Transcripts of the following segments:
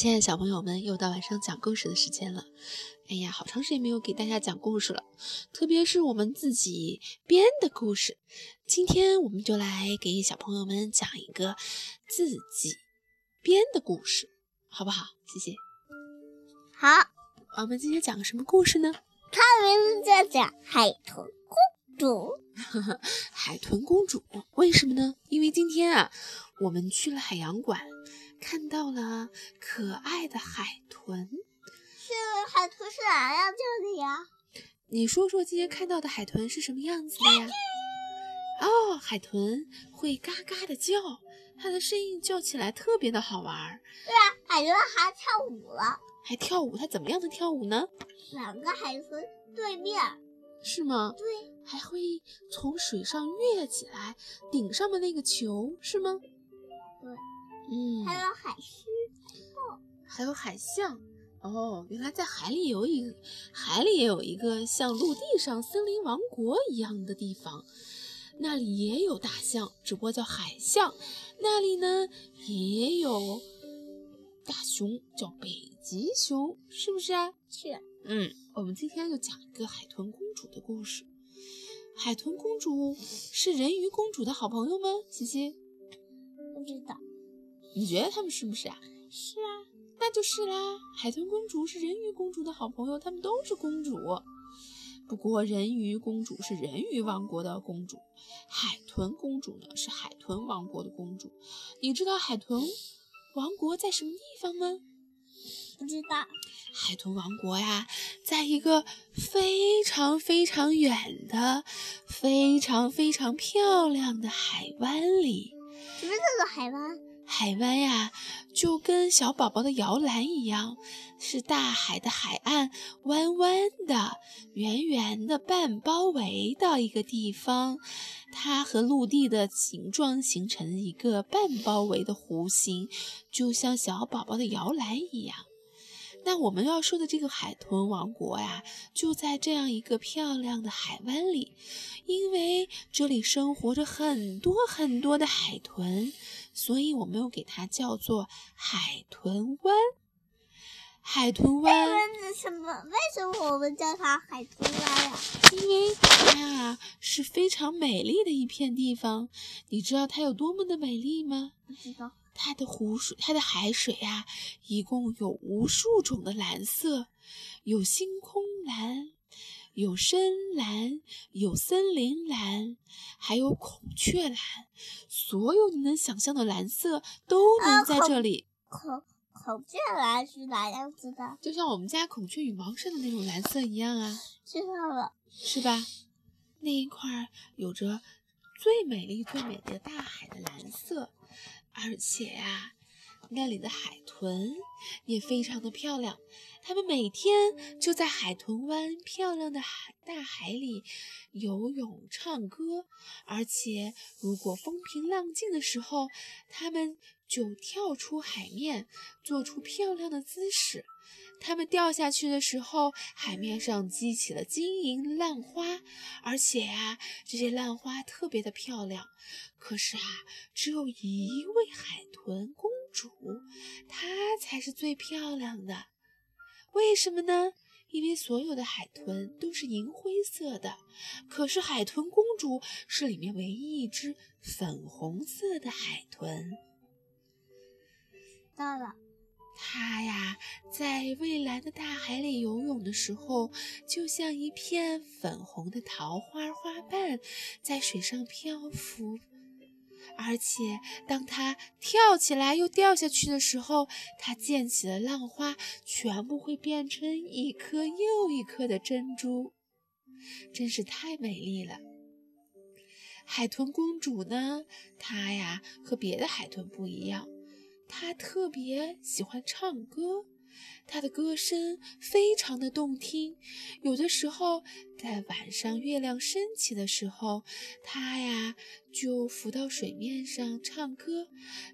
亲爱的小朋友们，又到晚上讲故事的时间了。哎呀，好长时间没有给大家讲故事了，特别是我们自己编的故事。今天我们就来给小朋友们讲一个自己编的故事，好不好？谢谢。好，我们今天讲个什么故事呢？它的名字叫做《海豚公主》。海豚公主，为什么呢？因为今天啊，我们去了海洋馆。看到了可爱的海豚，是海豚是哪样叫的呀？你说说今天看到的海豚是什么样子的呀？哦，海豚会嘎嘎的叫，它的声音叫起来特别的好玩。对啊，海豚还跳舞了，还跳舞？它怎么样的跳舞呢？两个海豚对面，是吗？对，还会从水上跃起来，顶上面那个球是吗？对。嗯，还有海狮，还有海象。哦，原来在海里有一海里也有一个像陆地上森林王国一样的地方，那里也有大象，只不过叫海象。那里呢也有大熊，叫北极熊，是不是啊？是。嗯，我们今天就讲一个海豚公主的故事。海豚公主是人鱼公主的好朋友吗？西西，不知道。你觉得他们是不是啊？是啊，那就是啦。海豚公主是人鱼公主的好朋友，他们都是公主。不过人鱼公主是人鱼王国的公主，海豚公主呢是海豚王国的公主。你知道海豚王国在什么地方吗？不知道。海豚王国呀，在一个非常非常远的、非常非常漂亮的海湾里。什么叫做海湾？海湾呀，就跟小宝宝的摇篮一样，是大海的海岸，弯弯的、圆圆的、半包围的一个地方。它和陆地的形状形成一个半包围的弧形，就像小宝宝的摇篮一样。那我们要说的这个海豚王国呀，就在这样一个漂亮的海湾里，因为这里生活着很多很多的海豚。所以我们又给它叫做海豚湾。海豚湾为什么？为什么我们叫它海豚湾呀？因为它呀是非常美丽的一片地方。你知道它有多么的美丽吗？不知道。它的湖水，它的海水呀，一共有无数种的蓝色，有星空蓝。有深蓝，有森林蓝，还有孔雀蓝，所有你能想象的蓝色都能在这里。孔孔雀蓝是哪样子的？就像我们家孔雀羽毛上的那种蓝色一样啊。知道了，是吧？那一块有着最美丽、最美丽的大海的蓝色，而且呀。那里的海豚也非常的漂亮，它们每天就在海豚湾漂亮的海大海里游泳、唱歌，而且如果风平浪静的时候，它们就跳出海面，做出漂亮的姿势。它们掉下去的时候，海面上激起了晶莹浪花，而且呀，这些浪花特别的漂亮。可是啊，只有一位海豚公。主，她才是最漂亮的。为什么呢？因为所有的海豚都是银灰色的，可是海豚公主是里面唯一一只粉红色的海豚。到了，她呀，在蔚蓝的大海里游泳的时候，就像一片粉红的桃花花瓣，在水上漂浮。而且，当它跳起来又掉下去的时候，它溅起的浪花全部会变成一颗又一颗的珍珠，真是太美丽了。海豚公主呢？她呀和别的海豚不一样，她特别喜欢唱歌。她的歌声非常的动听，有的时候在晚上月亮升起的时候，她呀就浮到水面上唱歌，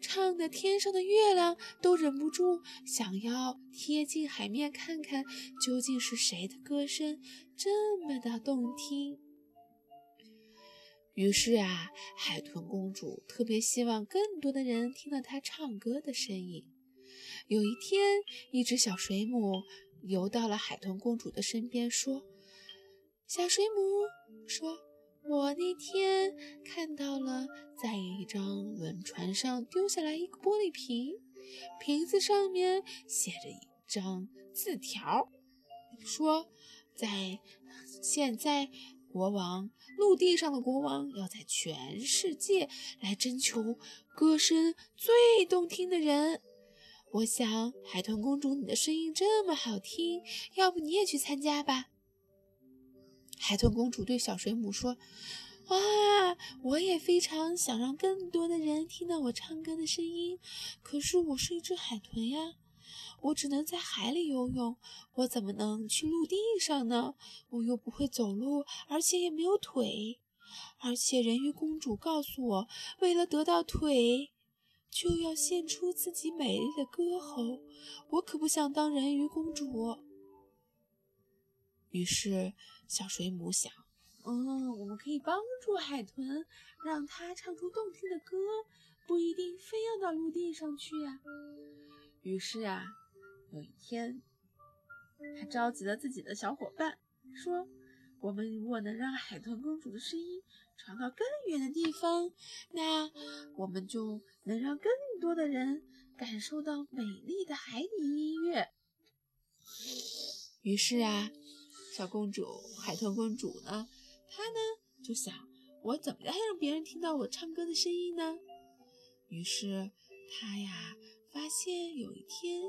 唱的天上的月亮都忍不住想要贴近海面看看，究竟是谁的歌声这么的动听。于是啊，海豚公主特别希望更多的人听到她唱歌的声音。有一天，一只小水母游到了海豚公主的身边，说：“小水母说，我那天看到了，在一张轮船上丢下来一个玻璃瓶，瓶子上面写着一张字条，说，在现在。”国王，陆地上的国王要在全世界来征求歌声最动听的人。我想，海豚公主，你的声音这么好听，要不你也去参加吧？海豚公主对小水母说：“哇，我也非常想让更多的人听到我唱歌的声音，可是我是一只海豚呀。”我只能在海里游泳，我怎么能去陆地上呢？我又不会走路，而且也没有腿。而且人鱼公主告诉我，为了得到腿，就要献出自己美丽的歌喉。我可不想当人鱼公主。于是小水母想：嗯，我们可以帮助海豚，让它唱出动听的歌，不一定非要到陆地上去呀。于是啊。有一天，他召集了自己的小伙伴，说：“我们如果能让海豚公主的声音传到更远的地方，那我们就能让更多的人感受到美丽的海底音乐。”于是啊，小公主海豚公主呢，她呢就想：我怎么样让别人听到我唱歌的声音呢？于是她呀。发现有一天，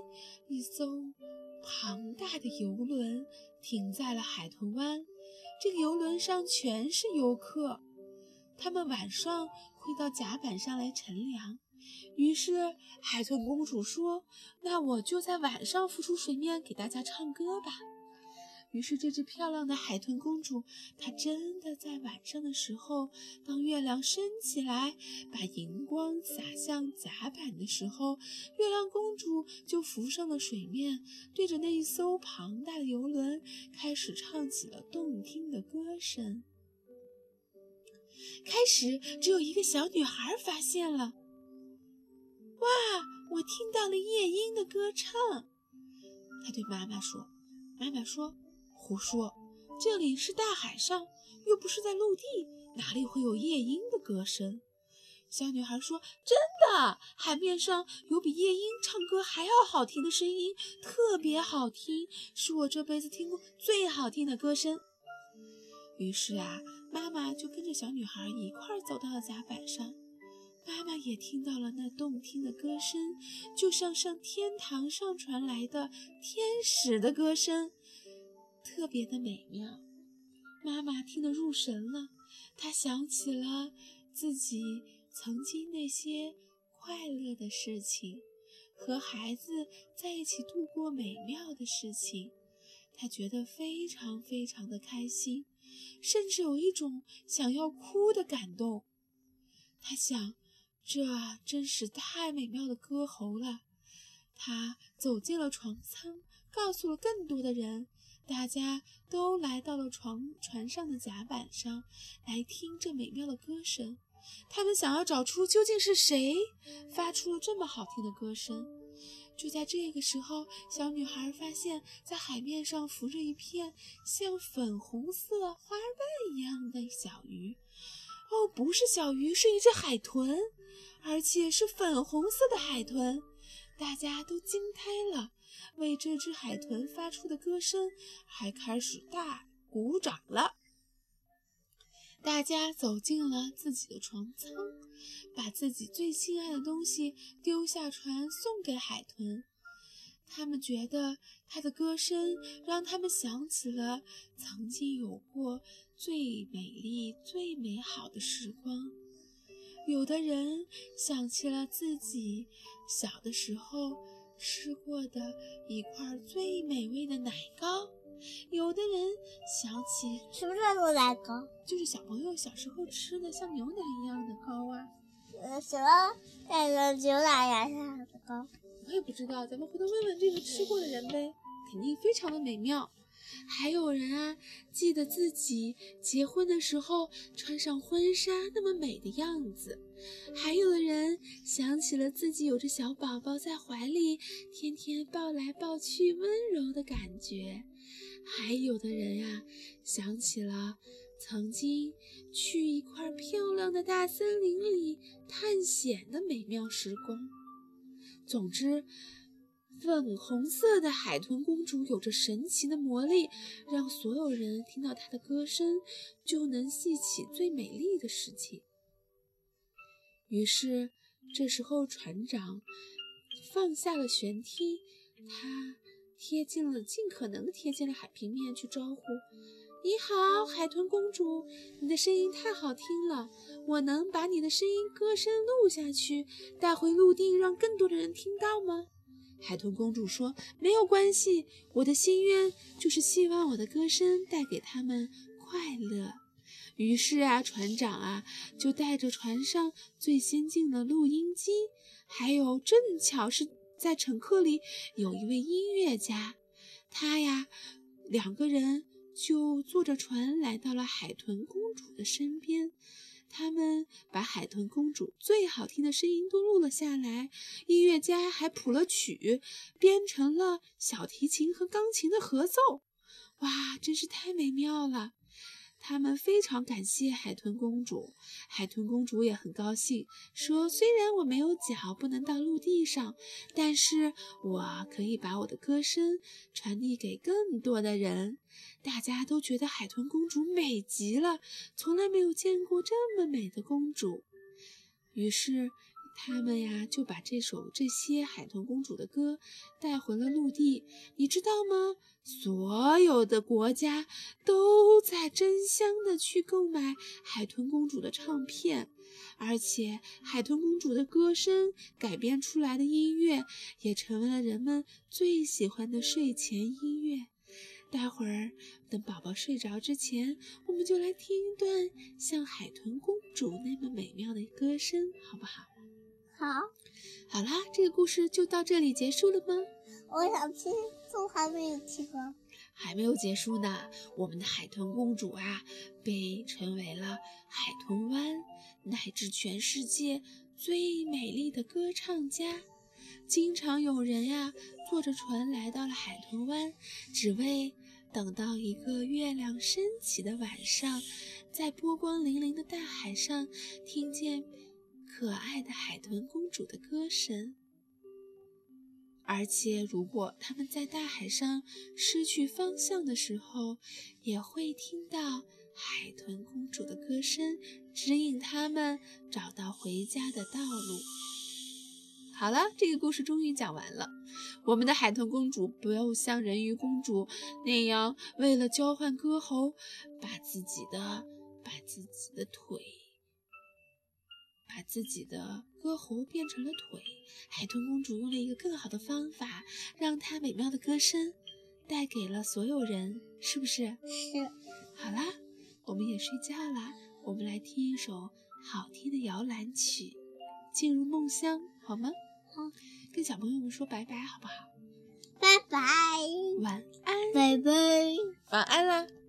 一艘庞大的游轮停在了海豚湾。这个游轮上全是游客，他们晚上会到甲板上来乘凉。于是，海豚公主说：“那我就在晚上浮出水面，给大家唱歌吧。”于是，这只漂亮的海豚公主，她真的在晚上的时候，当月亮升起来，把荧光洒向甲板的时候，月亮公主就浮上了水面，对着那一艘庞大的游轮，开始唱起了动听的歌声。开始只有一个小女孩发现了，哇，我听到了夜莺的歌唱。她对妈妈说：“妈妈说。”胡说！这里是大海上，又不是在陆地，哪里会有夜莺的歌声？小女孩说：“真的，海面上有比夜莺唱歌还要好听的声音，特别好听，是我这辈子听过最好听的歌声。”于是啊，妈妈就跟着小女孩一块儿走到了甲板上。妈妈也听到了那动听的歌声，就像上天堂上传来的天使的歌声。特别的美妙，妈妈听得入神了。她想起了自己曾经那些快乐的事情，和孩子在一起度过美妙的事情。她觉得非常非常的开心，甚至有一种想要哭的感动。她想，这真是太美妙的歌喉了。她走进了船舱，告诉了更多的人。大家都来到了船船上的甲板上，来听这美妙的歌声。他们想要找出究竟是谁发出了这么好听的歌声。就在这个时候，小女孩发现，在海面上浮着一片像粉红色花瓣一样的小鱼。哦，不是小鱼，是一只海豚，而且是粉红色的海豚。大家都惊呆了。为这只海豚发出的歌声，还开始大鼓掌了。大家走进了自己的船舱，把自己最心爱的东西丢下船送给海豚。他们觉得它的歌声让他们想起了曾经有过最美丽、最美好的时光。有的人想起了自己小的时候。吃过的一块最美味的奶糕，有的人想起什么叫做奶糕？就是小朋友小时候吃的像牛奶一样的糕啊。呃，什么那个牛奶呀样的糕？我也不知道，咱们回头问问这个吃过的人呗，肯定非常的美妙。还有人啊，记得自己结婚的时候穿上婚纱那么美的样子；还有的人想起了自己有着小宝宝在怀里，天天抱来抱去，温柔的感觉；还有的人呀，想起了曾经去一块漂亮的大森林里探险的美妙时光。总之。粉红色的海豚公主有着神奇的魔力，让所有人听到她的歌声就能记起最美丽的事情。于是，这时候船长放下了舷梯，他贴近了，尽可能贴近了海平面去招呼：“你好，海豚公主，你的声音太好听了，我能把你的声音歌声录下去，带回陆地，让更多的人听到吗？”海豚公主说：“没有关系，我的心愿就是希望我的歌声带给他们快乐。”于是啊，船长啊就带着船上最先进的录音机，还有正巧是在乘客里有一位音乐家，他呀两个人就坐着船来到了海豚公主的身边。他们把海豚公主最好听的声音都录了下来，音乐家还谱了曲，编成了小提琴和钢琴的合奏。哇，真是太美妙了！他们非常感谢海豚公主，海豚公主也很高兴，说：“虽然我没有脚，不能到陆地上，但是我可以把我的歌声传递给更多的人。”大家都觉得海豚公主美极了，从来没有见过这么美的公主。于是。他们呀，就把这首这些海豚公主的歌带回了陆地。你知道吗？所有的国家都在争相的去购买海豚公主的唱片，而且海豚公主的歌声改编出来的音乐也成为了人们最喜欢的睡前音乐。待会儿等宝宝睡着之前，我们就来听一段像海豚公主那么美妙的歌声，好不好？好，好啦，这个故事就到这里结束了吗？我想听，都还没有听完，还没有结束呢。我们的海豚公主啊，被称为了海豚湾乃至全世界最美丽的歌唱家。经常有人呀，坐着船来到了海豚湾，只为等到一个月亮升起的晚上，在波光粼粼的大海上听见。可爱的海豚公主的歌声，而且如果他们在大海上失去方向的时候，也会听到海豚公主的歌声，指引他们找到回家的道路。好了，这个故事终于讲完了。我们的海豚公主不要像人鱼公主那样，为了交换歌喉，把自己的把自己的腿。把自己的歌喉变成了腿，海豚公主用了一个更好的方法，让她美妙的歌声带给了所有人，是不是？是。好啦，我们也睡觉啦，我们来听一首好听的摇篮曲，进入梦乡，好吗？好。跟小朋友们说拜拜，好不好？拜拜。晚安。拜拜。晚安啦。